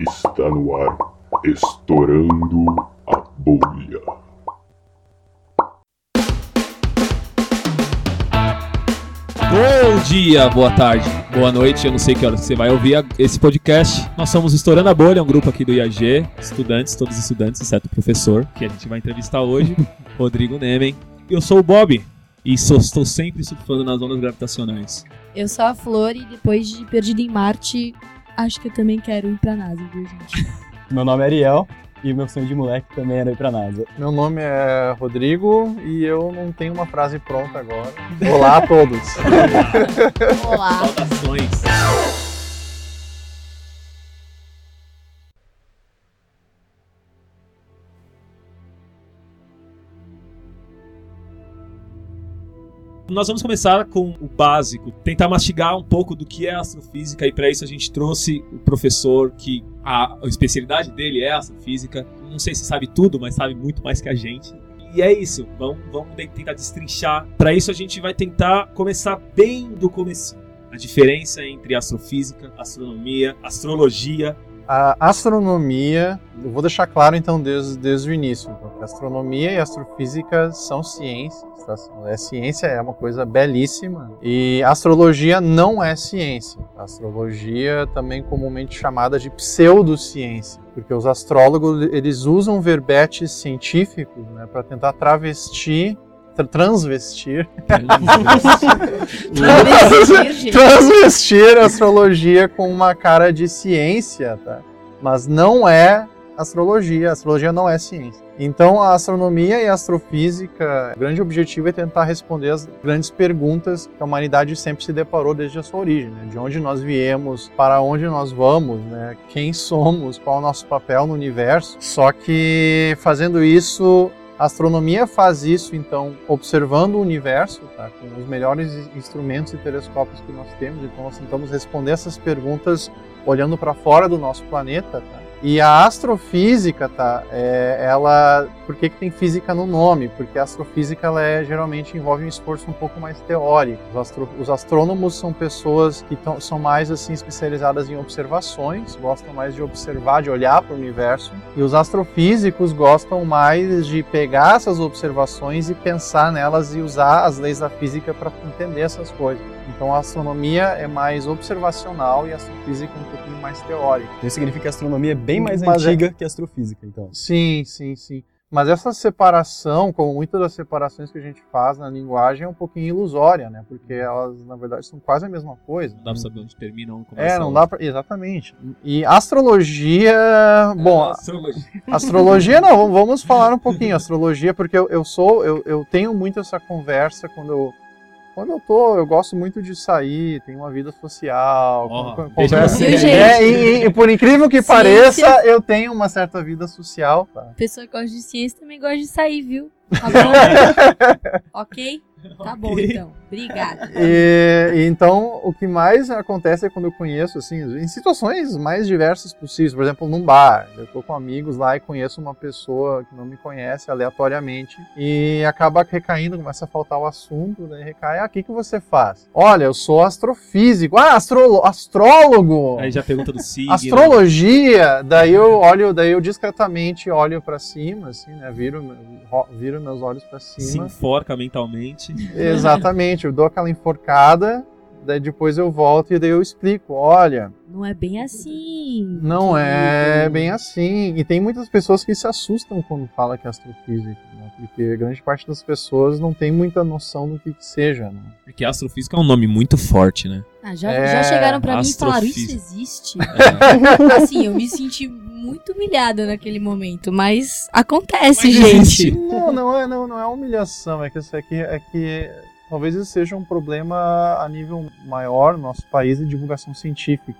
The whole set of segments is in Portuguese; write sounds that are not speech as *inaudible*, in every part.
Está no ar, estourando a bolha. Bom dia, boa tarde, boa noite. Eu não sei que hora você vai ouvir esse podcast. Nós somos Estourando a Bolha, um grupo aqui do IAG, estudantes, todos estudantes, exceto o professor, que a gente vai entrevistar hoje, *laughs* Rodrigo Nemen. Eu sou o Bob e sou, estou sempre surfando nas ondas gravitacionais. Eu sou a Flor e depois de Perdido em Marte, acho que eu também quero ir pra NASA, viu, gente? *laughs* Meu nome é Ariel e o meu sonho de moleque também era ir pra NASA. Meu nome é Rodrigo e eu não tenho uma frase pronta agora. Olá a todos. *laughs* Olá. Saudações. Nós vamos começar com o básico, tentar mastigar um pouco do que é astrofísica e para isso a gente trouxe o professor que a, a especialidade dele é astrofísica. Não sei se sabe tudo, mas sabe muito mais que a gente. E é isso, vamos, vamos tentar destrinchar. Para isso a gente vai tentar começar bem do começo. A diferença entre astrofísica, astronomia, astrologia. A astronomia, eu vou deixar claro então desde, desde o início, então, que astronomia e astrofísica são ciências. tá? É ciência, é uma coisa belíssima. E astrologia não é ciência. A astrologia também comumente chamada de pseudociência, porque os astrólogos eles usam verbetes científicos né, para tentar travestir tra- transvestir *laughs* transvestir a astrologia com uma cara de ciência, tá? Mas não é astrologia, astrologia não é ciência. Então a astronomia e a astrofísica, o grande objetivo é tentar responder as grandes perguntas que a humanidade sempre se deparou desde a sua origem, né? De onde nós viemos, para onde nós vamos, né? Quem somos, qual é o nosso papel no universo. Só que fazendo isso, a astronomia faz isso, então, observando o universo, tá? com os melhores instrumentos e telescópios que nós temos. Então, nós tentamos responder essas perguntas olhando para fora do nosso planeta. Tá? E a astrofísica, tá? É, ela, por que, que tem física no nome? Porque a astrofísica ela é, geralmente envolve um esforço um pouco mais teórico. Os, astro, os astrônomos são pessoas que tão, são mais assim especializadas em observações, gostam mais de observar, de olhar para o universo. E os astrofísicos gostam mais de pegar essas observações e pensar nelas e usar as leis da física para entender essas coisas. Então a astronomia é mais observacional e a astrofísica é um pouquinho mais teórica. Então isso significa que a astronomia é bem mais Mas é- antiga que a astrofísica, então. Sim, sim, sim. Mas essa separação, como muitas das separações que a gente faz na linguagem, é um pouquinho ilusória, né? Porque elas, na verdade, são quase a mesma coisa. Não dá pra saber onde termina um começa É, não dá pra... Exatamente. E astrologia... Bom, Ah, astrologia. Astrologia não, vamos falar um pouquinho. Astrologia, porque eu, eu sou, eu, eu tenho muito essa conversa quando eu. Quando eu tô, eu gosto muito de sair, tenho uma vida social, veja conversa. É, e, e por incrível que Ciência. pareça, eu tenho uma certa vida social. Tá? Pessoa que gosta de ciência também gosta de sair, viu? *laughs* Tá bom? *laughs* ok? Tá bom, então. Obrigada. E, então, o que mais acontece é quando eu conheço, assim, em situações mais diversas possíveis. Por exemplo, num bar. Eu tô com amigos lá e conheço uma pessoa que não me conhece aleatoriamente e acaba recaindo, começa a faltar o assunto, daí recai, ah, o que, que você faz? Olha, eu sou astrofísico. Ah, astrolo astrólogo! Aí já pergunta do signo. Astrologia, daí eu olho, daí eu discretamente olho pra cima, assim, né? Viro, ro- viro meus olhos pra Se cima. enforca mentalmente. Exatamente, eu dou aquela enforcada, daí depois eu volto e daí eu explico, olha, Não é bem assim. não é bem assim. E tem muitas pessoas que se assustam quando fala que é astrofísica, né? Porque grande parte das pessoas não tem muita noção do que, que seja, né? Porque astrofísica é um nome muito forte, né? Ah, já, É, já chegaram pra mim e falaram, isso existe? *laughs* assim, eu me senti muito humilhada naquele momento, mas acontece, Mas gente. Não, não é, não, não é humilhação, é que, é que, é que talvez isso seja um problema a nível maior no nosso país de divulgação científica.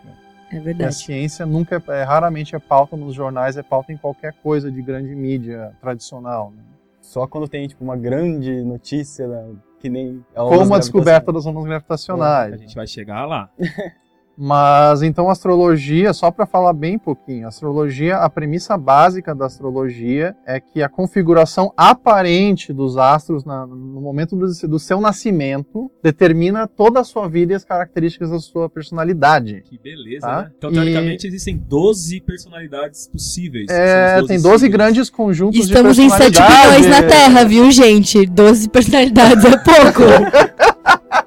É E a verdade. ciência nunca é, é- raramente é pauta nos jornais, é pauta em qualquer coisa de grande mídia tradicional. Né? Só quando tem, tipo, uma grande notícia, né, que nem... a Como a descoberta das ondas A gravitacionais. gente vai chegar lá. *laughs* Mas então astrologia, só para falar bem pouquinho, a astrologia, a premissa básica da astrologia é que a configuração aparente dos astros na, no momento do, do, seu nascimento determina toda a sua vida e as características da sua personalidade. Que beleza, Tá? né? Então, teoricamente, E- existem 12 personalidades possíveis. É, São os tem 12 signos. grandes conjuntos Estamos de em 7 personalidade. bilhões na Terra, viu, gente? 12 personalidades é pouco. *laughs*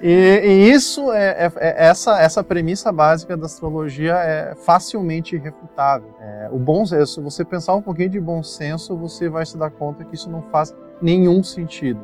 E, e isso é, é- é- essa essa premissa básica da astrologia é facilmente refutável. É, o bom senso, se você pensar um pouquinho de bom senso, você vai se dar conta que isso não faz nenhum sentido.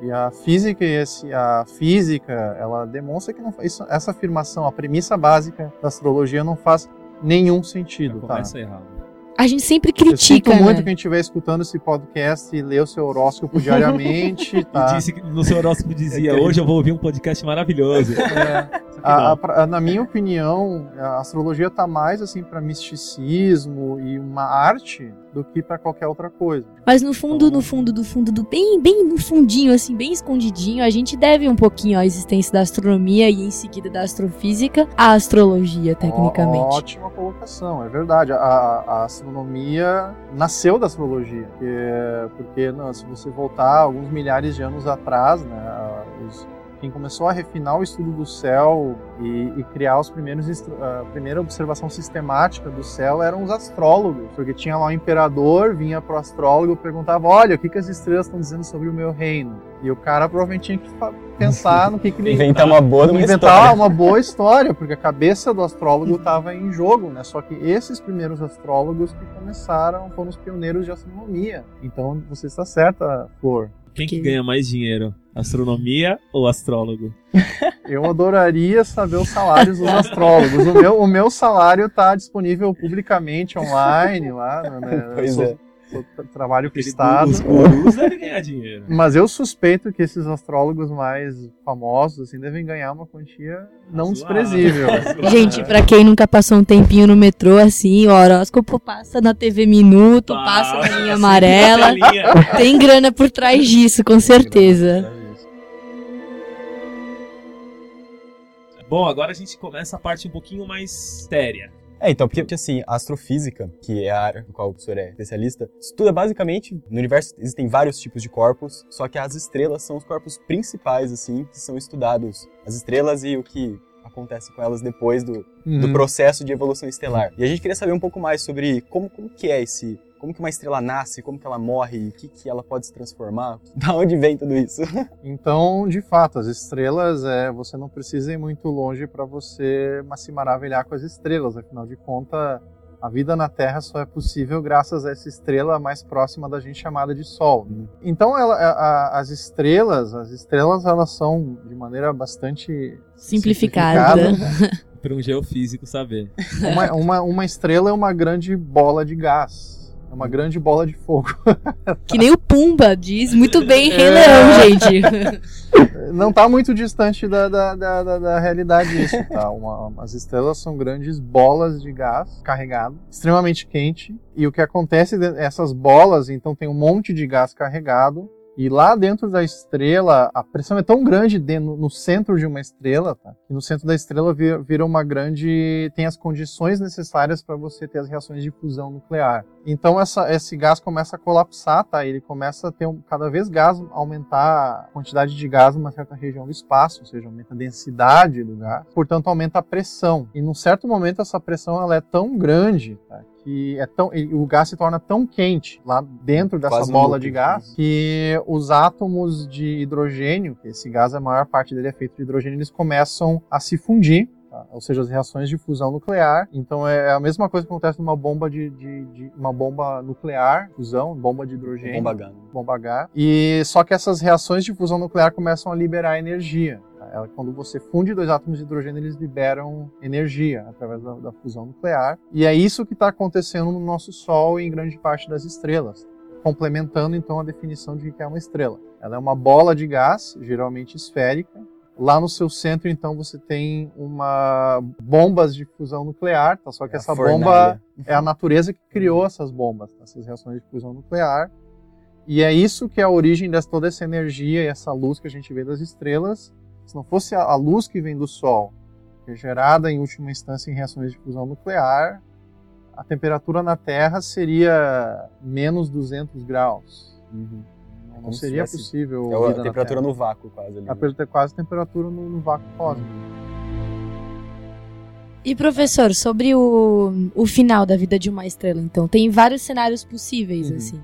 E a física e esse, a física, ela demonstra que não, isso, essa afirmação, a premissa básica da astrologia não faz nenhum Já sentido, tá? começa errado. A gente sempre Eu sinto critica, muito né? quem estiver escutando esse podcast e lê o seu horóscopo diariamente, *laughs* tá? E disse que no seu horóscopo dizia: *laughs* Hoje eu vou ouvir um podcast maravilhoso. *laughs* É, que A- a- na minha opinião, a astrologia está mais assim para misticismo e uma arte do que para qualquer outra coisa. Mas no fundo, no fundo, do fundo, do bem, bem no fundinho, assim, bem escondidinho, a gente deve um pouquinho à existência da astronomia e em seguida da astrofísica à astrologia, tecnicamente. Ó- Ótima colocação, é verdade. A, a- astronomia nasceu da astrologia, porque, porque não, se você voltar alguns milhares de anos atrás, né, os- quem começou a refinar o estudo do céu e, e criar os primeiros a primeira observação sistemática do céu eram os astrólogos, porque tinha lá o imperador, vinha pro astrólogo e perguntava, olha, o que, que as estrelas estão dizendo sobre o meu reino? E o cara provavelmente tinha que pensar no que, que ele Inventar uma boa uma inventar história. uma boa história, porque a cabeça do astrólogo estava em jogo, né? Só que esses primeiros astrólogos que começaram foram os pioneiros de astronomia. Então você está certa, Flor. Quem que ganha mais dinheiro? Astronomia ou astrólogo? *laughs* Eu adoraria saber os salários dos astrólogos. O meu, o meu salário está disponível publicamente online lá, né? Pois eu sou, é. Trabalho com o Estado. Os gurus devem ganhar dinheiro. Mas eu suspeito que esses astrólogos mais famosos assim devem ganhar uma quantia não desprezível. *laughs* Gente, pra quem nunca passou um tempinho no metrô, assim, o horóscopo passa na TV Minuto, passa na linha amarela. Linha. Tem grana por trás disso, com certeza. Bom, agora a gente começa a parte um pouquinho mais séria. É, então, porque, assim, a astrofísica, que é a área no qual o professor é especialista, estuda basicamente, no universo existem vários tipos de corpos, só que as estrelas são os corpos principais, assim, que são estudados. As estrelas e o que acontece com elas depois do, do Uhum. processo de evolução estelar. E a gente queria saber um pouco mais sobre como, como que é esse... Como que uma estrela nasce, como que ela morre, e o que, que ela pode se transformar, *laughs* da onde vem tudo isso? *laughs* Então, de fato, as estrelas, é, você não precisa ir muito longe para você se maravilhar com as estrelas. Afinal de contas, a vida na Terra só é possível graças a essa estrela mais próxima da gente chamada de Sol. Então, ela- a- a- as estrelas, as estrelas, elas são de maneira bastante Simplificada. Para um geofísico saber. Uma, uma, uma estrela é uma grande bola de gás. É uma grande bola de fogo. *laughs* Que nem o Pumba diz muito bem Rei É. Leão, gente. *laughs* Não está muito distante da, da, da, da- da realidade isso, tá? Uma, as estrelas são grandes bolas de gás carregado, extremamente quente. E o que acontece, essas bolas, então tem um monte de gás carregado. E lá dentro da estrela, a pressão é tão grande de- no, no centro de uma estrela, tá? Que no centro da estrela vira, vira uma grande. tem as condições necessárias para você ter as reações de fusão nuclear. Então essa, esse gás começa a colapsar, tá? Ele começa a ter um, cada vez gás aumentar a quantidade de gás numa certa região do espaço, ou seja, aumenta a densidade do gás, portanto aumenta a pressão. E num certo momento essa pressão ela é tão grande, tá? Que é tão, e o gás se torna tão quente lá dentro dessa Quase bola de gás que os átomos de hidrogênio, esse gás a maior parte dele é feito de hidrogênio, eles começam a se fundir tá? ou seja, as reações de fusão nuclear. Então é a mesma coisa que acontece numa bomba de, de- de- uma bomba nuclear, fusão, bomba de hidrogênio, Bomba H. né? bomba H. E só que essas reações de fusão nuclear começam a liberar energia. Ela- Quando você funde dois átomos de hidrogênio, eles liberam energia através da, da fusão nuclear. E é isso que está acontecendo no nosso Sol e em grande parte das estrelas complementando então a definição de que é uma estrela. Ela é uma bola de gás, geralmente esférica. Lá no seu centro, então, você tem uma bombas de fusão nuclear, tá? Só que É essa bomba é a natureza que criou essas bombas, tá? essas reações de fusão nuclear. E é isso que é a origem de toda essa energia e essa luz que a gente vê das estrelas. Se não fosse a a luz que vem do Sol que é gerada em última instância em reações de fusão nuclear, a temperatura na Terra seria menos 200 graus. Uhum. Não, se seria tivesse- possível É a temperatura no vácuo, quase ali. A né? per- quase temperatura no, no vácuo cósmico. E professor, sobre o, o final da vida de uma estrela, então, tem vários cenários possíveis, Uhum. assim.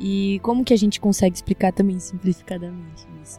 E como que a gente consegue explicar também simplificadamente isso?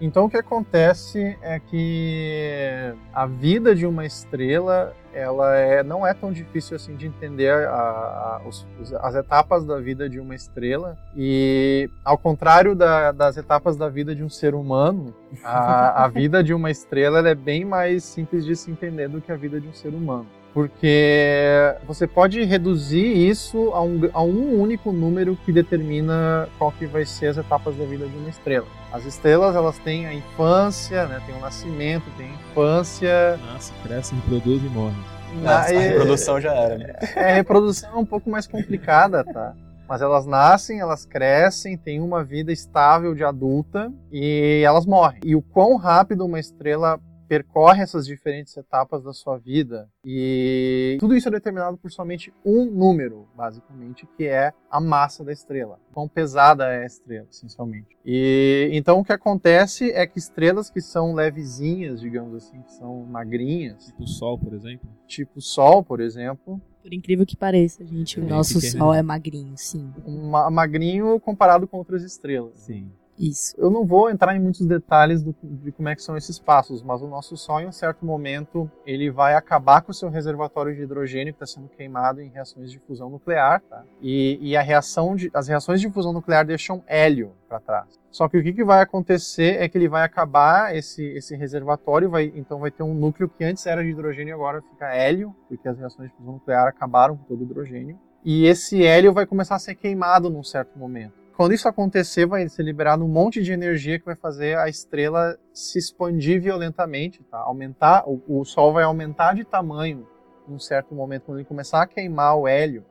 Então o que acontece é que a vida de uma estrela ela é, não é tão difícil assim de entender a- a- os- as etapas da vida de uma estrela. E ao contrário da- das etapas da vida de um ser humano a, a *laughs* vida de uma estrela ela é bem mais simples de se entender do que a vida de um ser humano porque você pode reduzir isso a um, a um único número que determina qual que vai ser as etapas da vida de uma estrela. As estrelas elas têm a infância, né, tem o nascimento, tem a infância, Nasce, cresce, reproduz e morre. na- Nossa, a reprodução já era. né? é, a reprodução é um pouco mais complicada, tá? Mas elas nascem, elas crescem, têm uma vida estável de adulta e elas morrem. E o quão rápido uma estrela percorre essas diferentes etapas da sua vida e tudo isso é determinado por somente um número, basicamente, que é a massa da estrela. Quão pesada é a estrela, essencialmente. E então o que acontece é que estrelas que são levezinhas, digamos assim, que são magrinhas, Tipo o Sol, por exemplo. tipo o Sol, por exemplo, Por incrível que pareça, gente, o É, nosso. Sol é magrinho, sim. ma- magrinho comparado com outras estrelas. Sim. Isso. Eu não vou entrar em muitos detalhes do- de como é que são esses passos, mas o nosso Sol, em um certo momento, ele vai acabar com o seu reservatório de hidrogênio que está sendo queimado em reações de fusão nuclear, tá? E, e a reação de, as reações de fusão nuclear deixam hélio para trás. Só que o que, que vai acontecer é que ele vai acabar esse, esse reservatório, vai, então vai ter um núcleo que antes era de hidrogênio e agora fica hélio, porque as reações de fusão nuclear acabaram com todo o hidrogênio. E esse hélio vai começar a ser queimado num certo momento. Quando isso acontecer, vai ser liberado um monte de energia que vai fazer a estrela se expandir violentamente, tá? Aumentar, o, o Sol vai aumentar de tamanho num certo momento, quando ele começar a queimar o hélio,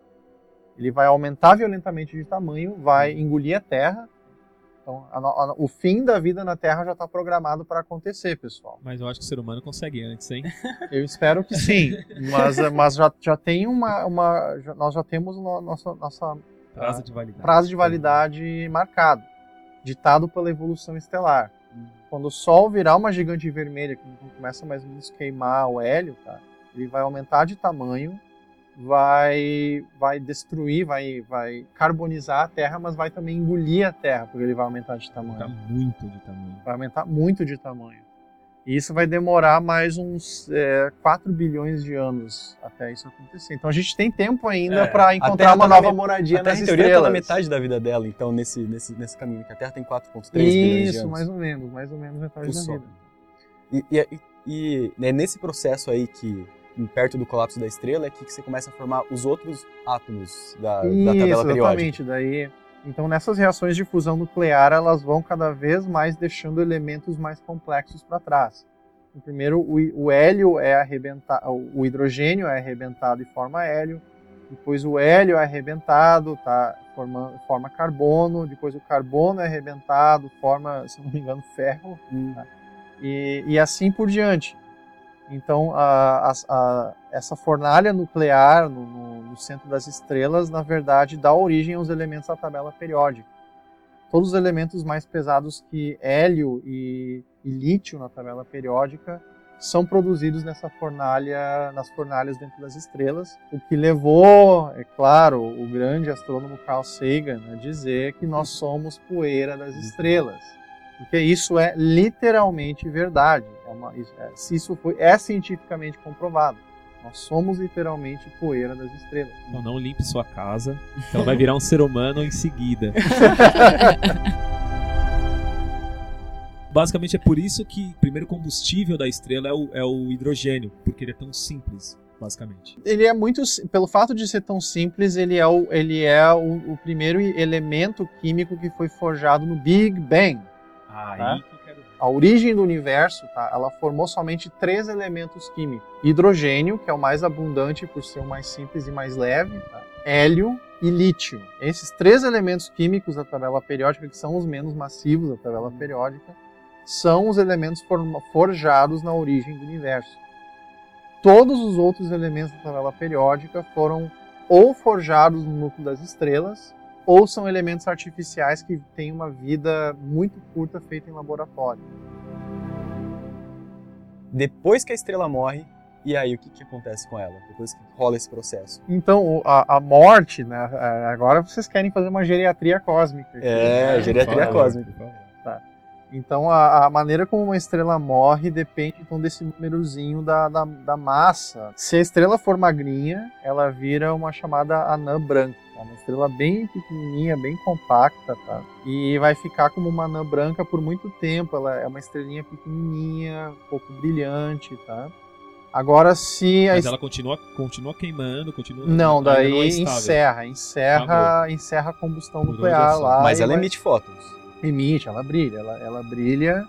ele vai aumentar violentamente de tamanho, vai engolir a Terra. Então, a a- o fim da vida na Terra já está programado para acontecer, pessoal. Mas eu acho que o ser humano consegue antes, hein? *laughs* Eu espero que sim, mas, mas já, já tem uma, uma já- nós já temos no- nossa, nossa Prazo de validade. prazo de validade marcado, ditado pela evolução estelar. Quando o Sol virar uma gigante vermelha, que começa mais ou menos a queimar o hélio, tá? ele vai aumentar de tamanho, vai, vai destruir, vai, vai carbonizar a Terra, mas vai também engolir a Terra, porque ele vai aumentar de tamanho. Tá muito de tamanho. Vai aumentar muito de tamanho. E isso vai demorar mais uns é, 4 bilhões de anos até isso acontecer. Então a gente tem tempo ainda É, para encontrar uma tá nova me- moradia A Terra, nas em teoria, tá estrelas. na metade da vida dela, então, nesse, nesse, nesse caminho. Que a Terra tem 4,3 bilhões de Isso, anos. mais ou menos, mais ou menos metade O da Sol. vida. E, e, e- né, nesse processo aí que, perto do colapso da estrela, é que você começa a formar os outros átomos da, da Isso, tabela periódica. exatamente. Daí, então nessas reações de fusão nuclear, elas vão cada vez mais deixando elementos mais complexos para trás. O primeiro, o, hélio é arrebentado, o hidrogênio é arrebentado e forma hélio. Depois o hélio é arrebentado, tá, forma, forma carbono. Depois o carbono é arrebentado, forma, se não me engano, ferro. tá? E, e assim por diante. Então, a- as- a- essa fornalha nuclear no, no- no centro das estrelas, na verdade, dá origem aos elementos da tabela periódica. Todos os elementos mais pesados que hélio e, e lítio na tabela periódica são produzidos nessa fornalha, nas fornalhas dentro das estrelas, o que levou, é claro, o grande astrônomo Carl Sagan a dizer que nós somos poeira das estrelas. Porque isso é literalmente verdade. É uma, é, se isso foi, é cientificamente comprovado. Nós somos literalmente poeira das estrelas. Então não limpe sua casa, ela vai virar um ser humano em seguida. *laughs* Basicamente é por isso que o primeiro combustível da estrela é o, é o hidrogênio, porque ele é tão simples, basicamente. Ele é muito, pelo fato de ser tão simples, ele é o, ele é o, o primeiro elemento químico que foi forjado no Big Bang. Aí Tá. A origem do universo, tá, ela formou somente três elementos químicos: hidrogênio, que é o mais abundante por ser o mais simples e mais leve, tá, hélio e lítio. Esses três elementos químicos da tabela periódica, que são os menos massivos da tabela periódica, são os elementos forjados na origem do universo. todos os outros elementos da tabela periódica foram ou forjados no núcleo das estrelas, ou são elementos artificiais que têm uma vida muito curta feita em laboratório. Depois que a estrela morre, e aí o que, que acontece com ela? Depois que rola esse processo? Então, a, a morte, né? é, Agora vocês querem fazer uma geriatria cósmica. aqui, É, né? geriatria favor, cósmica. por favor. Então, a, a maneira como uma estrela morre depende então desse númerozinho da, da, da massa. Se a estrela for magrinha, ela vira uma chamada anã branca. É uma estrela bem pequenininha, bem compacta, tá? E vai ficar como uma anã branca por muito tempo. Ela é uma estrelinha pequenininha, um pouco brilhante, tá? Agora, se a Mas ela continua, continua queimando, continua. Não, daí não é encerra, encerra, encerra a combustão nuclear lá. Mas ela vai- emite fótons. Emite, ela brilha, ela, ela brilha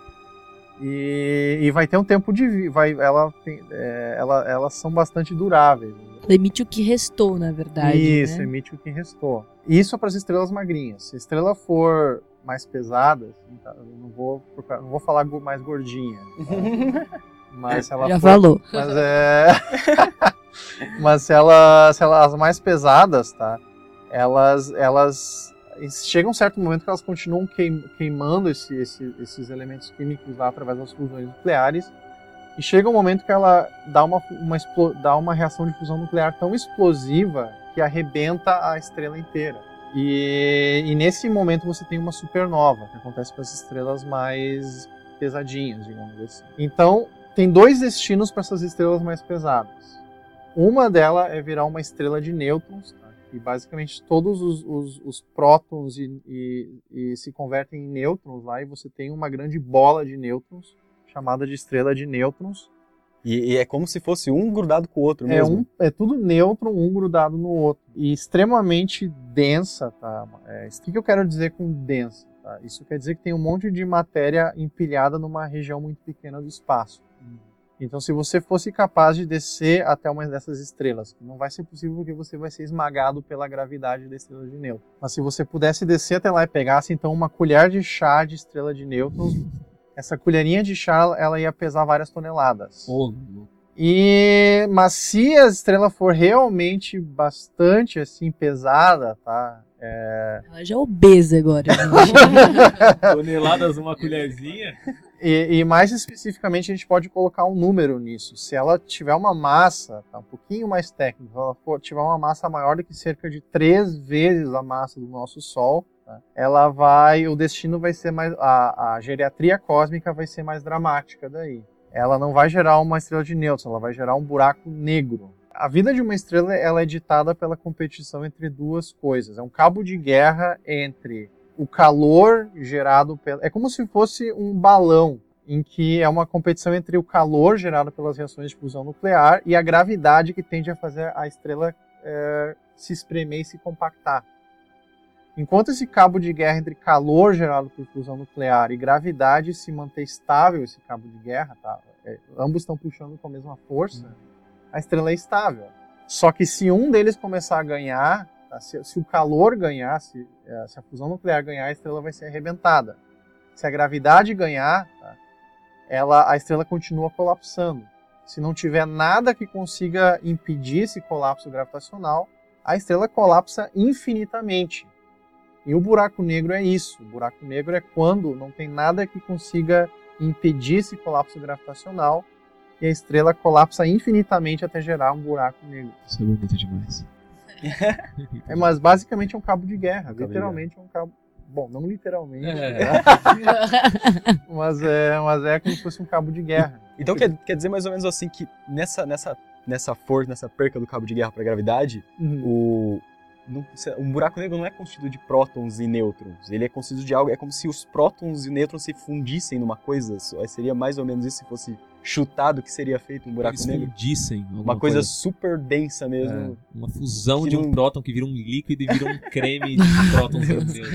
e, e vai ter um tempo de vai ela, tem- é, ela elas são bastante duráveis. Ela emite o que restou, na verdade. Isso, né? emite o que restou. Isso é para as estrelas magrinhas. Se a estrela for mais pesada, assim, tá, eu não vou procurar- não vou falar mais gordinha. tá? *laughs* Mas se ela Já for falou. mas é. *laughs* Mas se, ela, se elas mais pesadas, tá? Elas, elas chega um certo momento que elas continuam queim- queimando esse- esse- esses elementos químicos lá através das fusões nucleares. E chega um momento que ela dá uma, uma, dá uma reação de fusão nuclear tão explosiva que arrebenta a estrela inteira. E, e nesse momento você tem uma supernova, que acontece com as estrelas mais pesadinhas, digamos assim. Então, tem dois destinos para essas estrelas mais pesadas. Uma delas é virar uma estrela de nêutrons, tá? E basicamente todos os, os- os prótons e, e- e se convertem em nêutrons lá, e você tem uma grande bola de nêutrons, chamada de estrela de nêutrons. E, e é como se fosse um grudado com o outro É, mesmo. um, é tudo nêutron, um grudado no outro. E extremamente densa, tá? É, o que, que eu quero dizer com densa? tá? Isso quer dizer que tem um monte de matéria empilhada numa região muito pequena do espaço. Então, se você fosse capaz de descer até uma dessas estrelas, não vai ser possível porque você vai ser esmagado pela gravidade da estrela de nêutrons. Mas se você pudesse descer até lá e pegasse, então, uma colher de chá de estrela de nêutrons, *laughs* essa colherinha de chá, ela ia pesar várias toneladas. Ô, E mas se a estrela for realmente bastante assim pesada, tá? Ela já é obesa agora. gente. *laughs* toneladas numa colherzinha. E, e mais especificamente a gente pode colocar um número nisso. Se ela tiver uma massa, tá, um pouquinho mais técnica, se ela for, tiver uma massa maior do que cerca de três vezes a massa do nosso Sol, tá, ela vai, o destino vai ser mais, a, a geriatria cósmica vai ser mais dramática daí. Ela não vai gerar uma estrela de nêutrons, ela vai gerar um buraco negro. A vida de uma estrela ela é ditada pela competição entre duas coisas. É um cabo de guerra entre o calor gerado pela. É como se fosse um balão, em que é uma competição entre o calor gerado pelas reações de fusão nuclear e a gravidade que tende a fazer a estrela eh, se espremer e se compactar. Enquanto esse cabo de guerra entre calor gerado por fusão nuclear e gravidade se manter estável, esse cabo de guerra, tá? É, ambos estão puxando com a mesma força, a estrela é estável. Só que se um deles começar a ganhar, tá? se, se o calor ganhar, se, eh, se a fusão nuclear ganhar, a estrela vai ser arrebentada. Se a gravidade ganhar, tá? ela, a estrela continua colapsando. Se não tiver nada que consiga impedir esse colapso gravitacional, a estrela colapsa infinitamente. E o buraco negro é isso. O buraco negro é quando não tem nada que consiga impedir esse colapso gravitacional e a estrela colapsa infinitamente até gerar um buraco negro. Isso é bonito demais. É, mas basicamente é um cabo de guerra. de literalmente é um cabo. Bom, não literalmente, É. né? *laughs* mas, é, mas é como se fosse um cabo de guerra. Então quer, quer dizer mais ou menos assim que nessa, nessa, nessa força, nessa perca do cabo de guerra para a gravidade, o não- um buraco negro não é constituído de prótons e nêutrons. Ele é constituído de algo. É como se os prótons e nêutrons se fundissem numa coisa. só. Seria mais ou menos isso se fosse chutado que seria feito um buraco Eles negro. fundissem. Uma coisa, super densa mesmo. É, uma fusão Que de um não- próton que vira um líquido e vira um creme de *laughs* prótons europeus.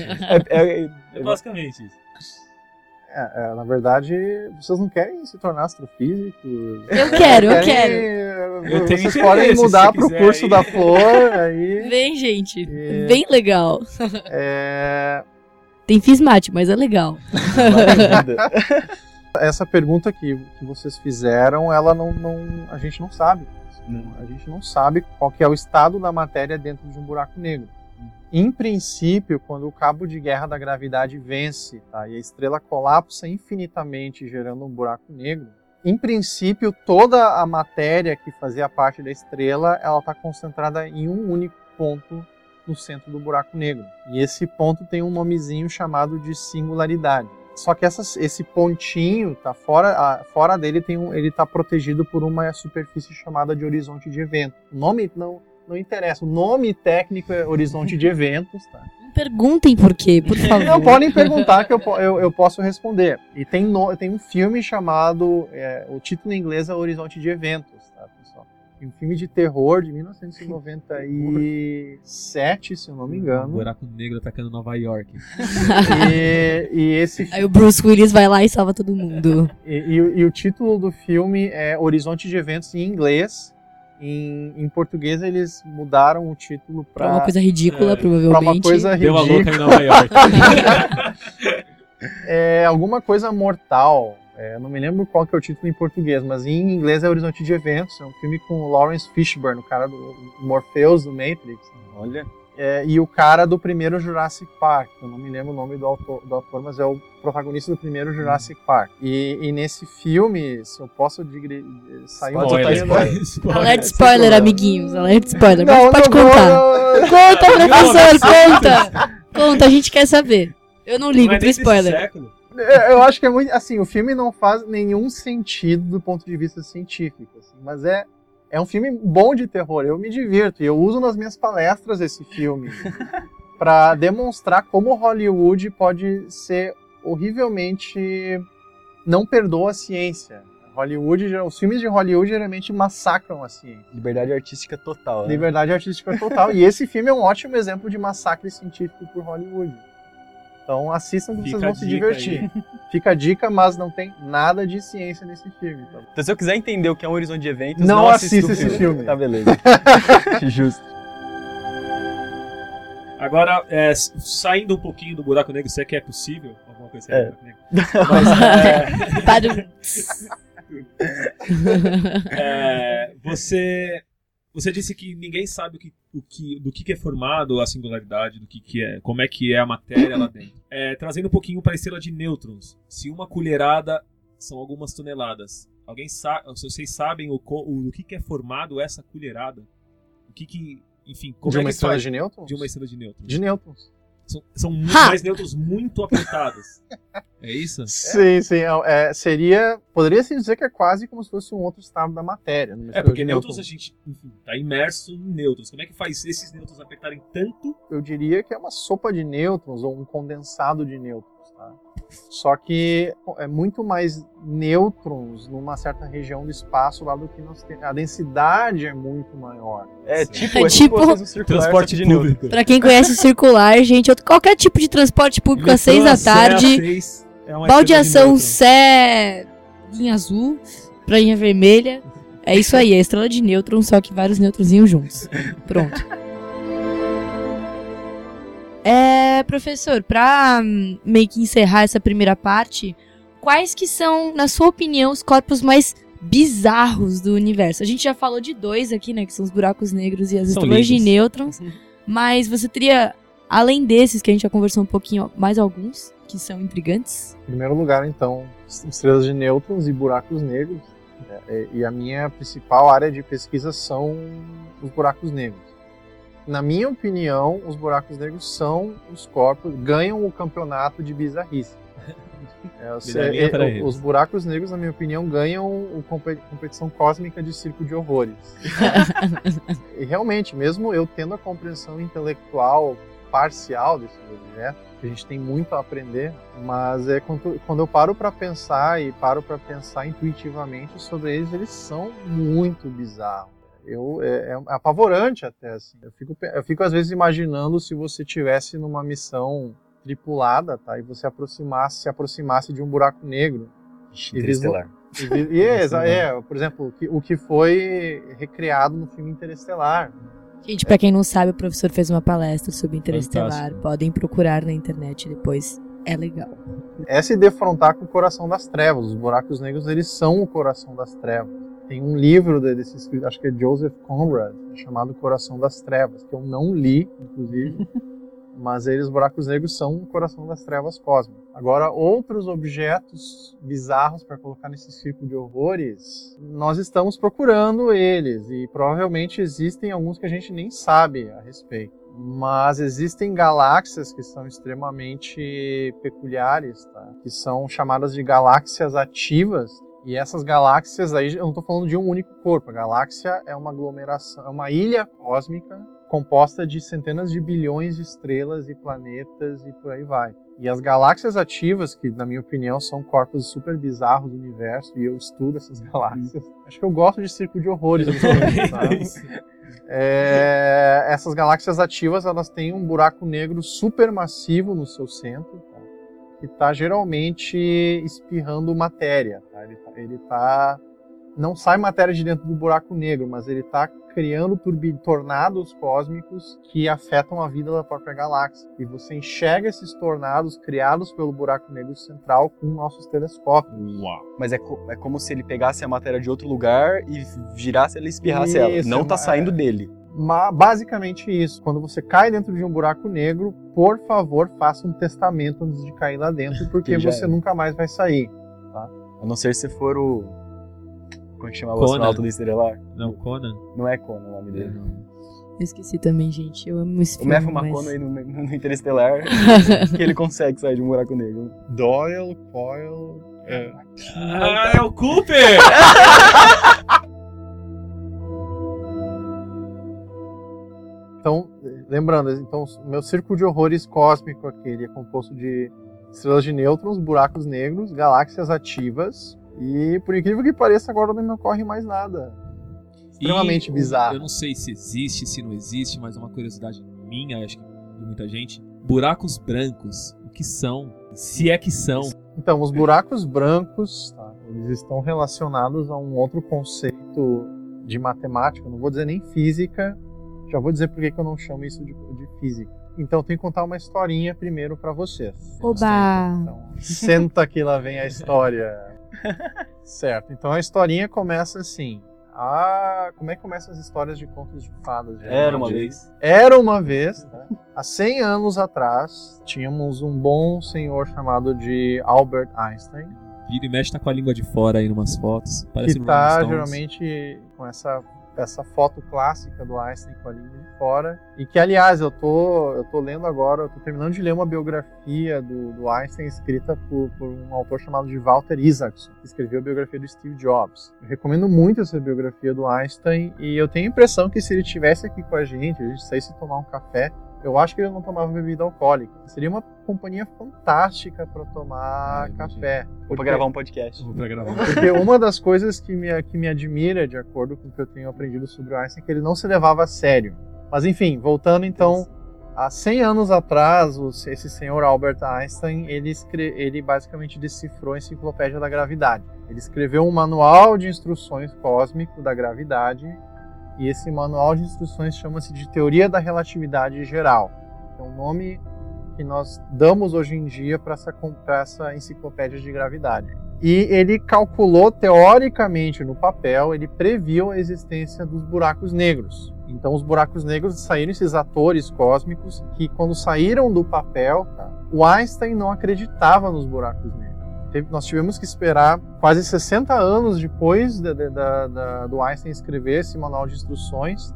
É, é- É basicamente isso. É, é, na verdade, vocês não querem se tornar astrofísicos? Eu quero, eu quero. Eu tenho Vocês podem mudar pro quiser curso aí. da flor, aí. *laughs* Vem, gente. É. Bem legal. É, Tem fismate, mas é legal. *laughs* Essa pergunta que, que vocês fizeram, ela não, não, a gente não sabe. A gente não sabe qual que é o estado da matéria dentro de um buraco negro. Em princípio, quando o cabo de guerra da gravidade vence tá, e a estrela colapsa infinitamente, gerando um buraco negro, em princípio, toda a matéria que fazia parte da estrela, ela está concentrada em um único ponto no centro do buraco negro. E esse ponto tem um nomezinho chamado de singularidade. Só que esse pontinho tá fora, a, fora dele tem um, ele está protegido por uma superfície chamada de horizonte de evento. O nome não não interessa. O nome técnico é horizonte de *laughs* eventos, tá? Não perguntem por quê, por favor. Não, podem perguntar que eu, eu, eu posso responder. E tem, no, tem um filme chamado, é, o título em inglês é Horizonte de Eventos, tá? Um filme de terror de *laughs* 1997, se eu não me Um engano. buraco negro atacando Nova York. E, e esse *laughs* Aí o Bruce Willis vai lá e salva todo mundo. *laughs* E, e o- e o título do filme é Horizonte de Eventos em inglês. Em, em português eles mudaram o título Pra uma para coisa ridícula, É, pra provavelmente. uma coisa Deu a louca ridícula. em Nova York. É alguma coisa mortal. É, eu não me lembro qual que é o título em português, mas em inglês é Horizonte de Eventos. É um filme com o Lawrence Fishburne, o cara do Morpheus do Matrix. Olha. É, e o cara do primeiro Jurassic Park. Eu não me lembro o nome do autor, do autor, mas é o protagonista do primeiro Jurassic Park. E, e nesse filme, se eu posso digre- sair um Spoiler, pouquinho... spoiler. Alerta spoiler, amiguinhos. Alerta spoiler. Não, Mas pode não vou, contar. não- Conta, professor, conta! Conta, a gente quer saber. Eu não ligo Não é desse spoiler. século. É, Eu acho que é muito. Assim, o filme não faz nenhum sentido do ponto de vista científico. assim, mas é, é um filme bom de terror. Eu me divirto. E eu uso nas minhas palestras esse filme *laughs* para demonstrar como Hollywood pode ser horrivelmente. não perdoa a ciência. Hollywood, os filmes de Hollywood geralmente massacram a ciência. Liberdade artística total. Né? Liberdade artística total. e esse filme é um ótimo exemplo de massacre científico por Hollywood. Então assistam que vocês Fica a vão se divertir. *laughs* Fica a dica, mas não tem nada de ciência nesse filme. Então. Então, se eu quiser entender o que é um horizonte de eventos, Não não, assista esse filme. Tá, beleza. *laughs* Justo. Agora, é, saindo um pouquinho do buraco negro, se é que é possível, alguma coisa É. buraco negro. Mas, *laughs* é, Para- é, você, você disse que ninguém sabe o que, o que, do que, que é formado a singularidade, do que, que é, como é que é a matéria lá dentro. *coughs* É, trazendo um pouquinho para a estrela de nêutrons. Se uma colherada são algumas toneladas, alguém sabe, vocês sabem o, o, do que, que é formado essa colherada? O que que, enfim, como de é uma que estrela faz? de nêutrons? de uma estrela de nêutrons. De nêutrons. São, mais nêutrons muito apertados. É isso? Sim, sim. é, é, seria. Poderia se dizer que é quase como se fosse um outro estado da matéria. numa É, porque de nêutrons a gente, enfim, tá imerso em nêutrons. Como é que faz esses nêutrons apertarem tanto? eu diria que é uma sopa de nêutrons ou um condensado de nêutrons. Tá? Só que é muito mais nêutrons numa certa região do espaço lá do que nós temos. A densidade é muito maior. É Sim. tipo, É é *laughs* tipo tipo um circular, Transporte que de público. Pra quem conhece o circular, gente, outro- qualquer tipo de transporte público às seis da tarde, é baldeação Sé, linha azul, pra linha vermelha. É isso aí, é estrela de nêutrons, só que vários nêutronzinhos juntos. Pronto. É, professor, pra hum, meio que encerrar essa primeira parte, quais que são, na sua opinião, os corpos mais bizarros do universo? A gente já falou de dois aqui, né, que são os buracos negros e as São estrelas de nêutrons, mas você teria, além desses que a gente já conversou um pouquinho, mais alguns que são intrigantes? Em primeiro lugar, então, estrelas de nêutrons e buracos negros. É, E a minha principal área de pesquisa são os buracos negros. Na minha opinião, os buracos negros são os corpos, ganham o campeonato de bizarrice. *laughs* É, é, é, os buracos negros, na minha opinião, ganham compe- competição cósmica de circo de horrores. *laughs* e realmente, mesmo eu tendo a compreensão intelectual parcial desses objetos, a gente tem muito a aprender, mas é quando, quando eu paro para pensar e paro para pensar intuitivamente sobre eles, eles são muito bizarros. Eu, é, é apavorante até assim. Eu fico, eu fico às vezes imaginando se você tivesse numa missão tripulada, tá? E você aproximasse, se aproximasse de um buraco negro Interestelar. e, vi- e é, é, por exemplo, o que, o que foi recriado no filme Interestelar. Gente, pra quem não sabe, o professor fez uma palestra sobre Interestelar. Fantástico. Podem procurar na internet depois. é legal. É se defrontar com o coração das trevas. Os buracos negros, eles são o coração das trevas. Tem um livro desse escrito, acho que é Joseph Conrad, chamado Coração das Trevas, que eu não li, inclusive. *laughs* mas eles, buracos negros, são o coração das trevas cósmicas. Agora, outros objetos bizarros para colocar nesse círculo de horrores, nós estamos procurando eles e provavelmente existem alguns que a gente nem sabe a respeito. Mas existem galáxias que são extremamente peculiares, tá? que são chamadas de galáxias ativas. E essas galáxias aí, eu não estou falando de um único corpo. A galáxia é uma aglomeração, é uma ilha cósmica composta de centenas de bilhões de estrelas e planetas e por aí vai. E as galáxias ativas, que na minha opinião são corpos super bizarros do universo, e eu estudo essas *laughs* galáxias. Acho que eu gosto de círculo de horrores. *laughs* é, essas galáxias ativas, elas têm um buraco negro supermassivo no seu centro? Que está geralmente espirrando matéria. Tá? Ele, tá, ele tá não sai matéria de dentro do buraco negro, mas ele está criando tornados cósmicos que afetam a vida da própria galáxia. E você enxerga esses tornados criados pelo buraco negro central com nossos telescópios. Uau. Mas é, co é como se ele pegasse a matéria de outro lugar e girasse ela e espirrasse isso, ela. Não está saindo é... dele. Mas, basicamente isso. Quando você cai dentro de um buraco negro, por favor, faça um testamento antes de cair lá dentro, porque *laughs* você é. nunca mais vai sair. Tá? A não ser se for o como é que chamava o astronauta do Estelar? Não, Conan. Não é Conan o nome dele. Não. Eu esqueci também, gente. Eu amo esse o filme. O Matthew McConaughey no, no Interestelar, *laughs* que ele consegue sair de um buraco negro. Doyle, Coyle... É. Ah, é o Cooper! *laughs* lembrando, então, o meu círculo de horrores cósmico aqui, ele é composto de estrelas de nêutrons, buracos negros, galáxias ativas, e por incrível que pareça, agora não me ocorre mais nada. Extremamente e, bizarro. Eu não sei se existe, se não existe, mas é uma curiosidade minha, acho que de muita gente. Buracos brancos, o que são? Se é que são. Então, os buracos brancos, tá, eles estão relacionados a um outro conceito de matemática, não vou dizer nem física, já vou dizer por que eu não chamo isso de, de física. Então, eu tenho que contar uma historinha primeiro para vocês. Oba! Então, senta que lá vem a história. *laughs* certo. Então a historinha começa assim. Ah, como é que começam as histórias de contos de fadas? Era uma vez. Era uma vez. Né? Há 100 anos atrás, tínhamos um bom senhor chamado de Albert Einstein. Vira e mexe tá com a língua de fora aí umas fotos. Parece que tá geralmente com essa essa foto clássica do Einstein com a língua de fora. E que, aliás, eu tô, eu tô lendo agora, eu tô terminando de ler uma biografia do, do Einstein escrita por, por um autor chamado de Walter Isaacson, que escreveu a biografia do Steve Jobs. Eu recomendo muito essa biografia do Einstein e eu tenho a impressão que se ele estivesse aqui com a gente, a gente saísse tomar um café, eu acho que ele não tomava bebida alcoólica. Seria uma companhia fantástica para tomar é, café. Ou para gravar um podcast. Pra gravar. Porque uma das coisas que me, que me admira, de acordo com o que eu tenho aprendido sobre o Einstein, é que ele não se levava a sério. Mas enfim, voltando então, há 100 anos atrás, esse senhor Albert Einstein, ele, escre ele basicamente decifrou a enciclopédia da gravidade. Ele escreveu um manual de instruções cósmico da gravidade e esse manual de instruções chama-se de Teoria da Relatividade Geral. É um nome que nós damos hoje em dia para essa, essa enciclopédia de gravidade. E ele calculou teoricamente no papel, ele previu a existência dos buracos negros. Então, os buracos negros saíram esses atores cósmicos que, quando saíram do papel, o Einstein não acreditava nos buracos negros nós tivemos que esperar quase 60 anos depois de, de, de, do Einstein escrever esse manual de instruções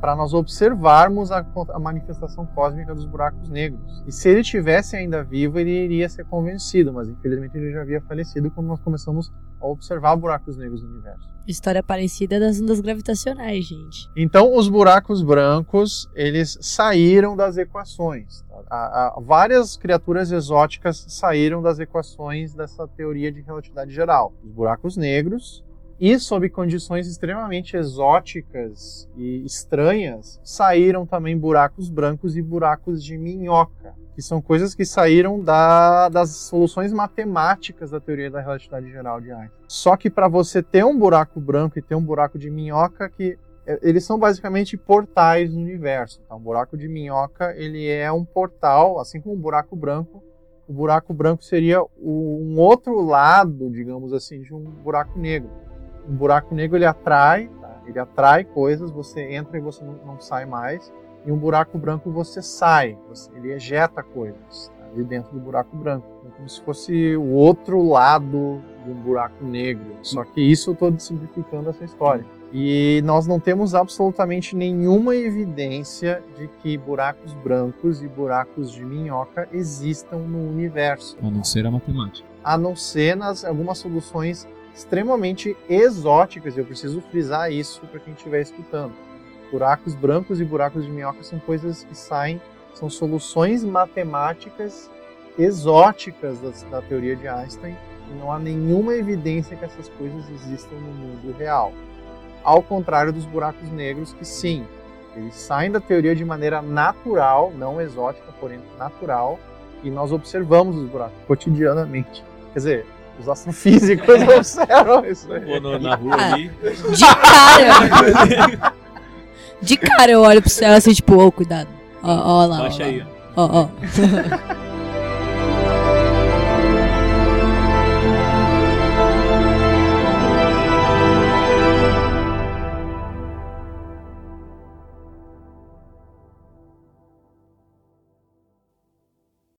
para nós observarmos a, a, manifestação cósmica dos buracos negros. E se ele tivesse ainda vivo, ele iria ser convencido, mas infelizmente ele já havia falecido quando nós começamos a observar buracos negros no universo. História parecida das ondas gravitacionais, gente. Então, os buracos brancos, eles saíram das equações a, várias criaturas exóticas saíram das equações dessa teoria de relatividade geral. Os buracos negros, e sob condições extremamente exóticas e estranhas, saíram também buracos brancos e buracos de minhoca, que são coisas que saíram da, das soluções matemáticas da teoria da relatividade geral de Einstein. Só que para você ter um buraco branco e ter um buraco de minhoca, que é, eles são basicamente portais no universo. Tá? Um buraco de minhoca ele é um portal, assim como um buraco branco, o buraco branco seria um outro lado, digamos assim, de um buraco negro. Um buraco negro ele atrai, tá? ele atrai coisas, você entra e você não, não sai mais. E um buraco branco você sai, você- ele ejeta coisas tá? de dentro do buraco branco. É como se fosse o outro lado de um buraco negro. Só que isso eu estou simplificando essa história. E nós não temos absolutamente nenhuma evidência de que buracos brancos e buracos de minhoca existam no universo A não ser a matemática. a não ser nas algumas soluções extremamente exóticas. Eu preciso frisar isso para quem estiver escutando. Buracos brancos e buracos de minhoca são coisas que saem, são soluções matemáticas exóticas das- da, teoria de Einstein. E não há nenhuma evidência que essas coisas existam no mundo real. Ao contrário dos buracos negros, que sim, eles saem da teoria de maneira natural, não exótica, porém natural, e nós observamos os buracos cotidianamente. Quer dizer, os astrofísicos *laughs* observam isso aí. Na rua ali. De cara! *laughs* De cara eu olho pro céu assim, tipo, ô, cuidado. Ó, ó lá. ó Baixa lá. aí, ó. Ó, ó. *laughs*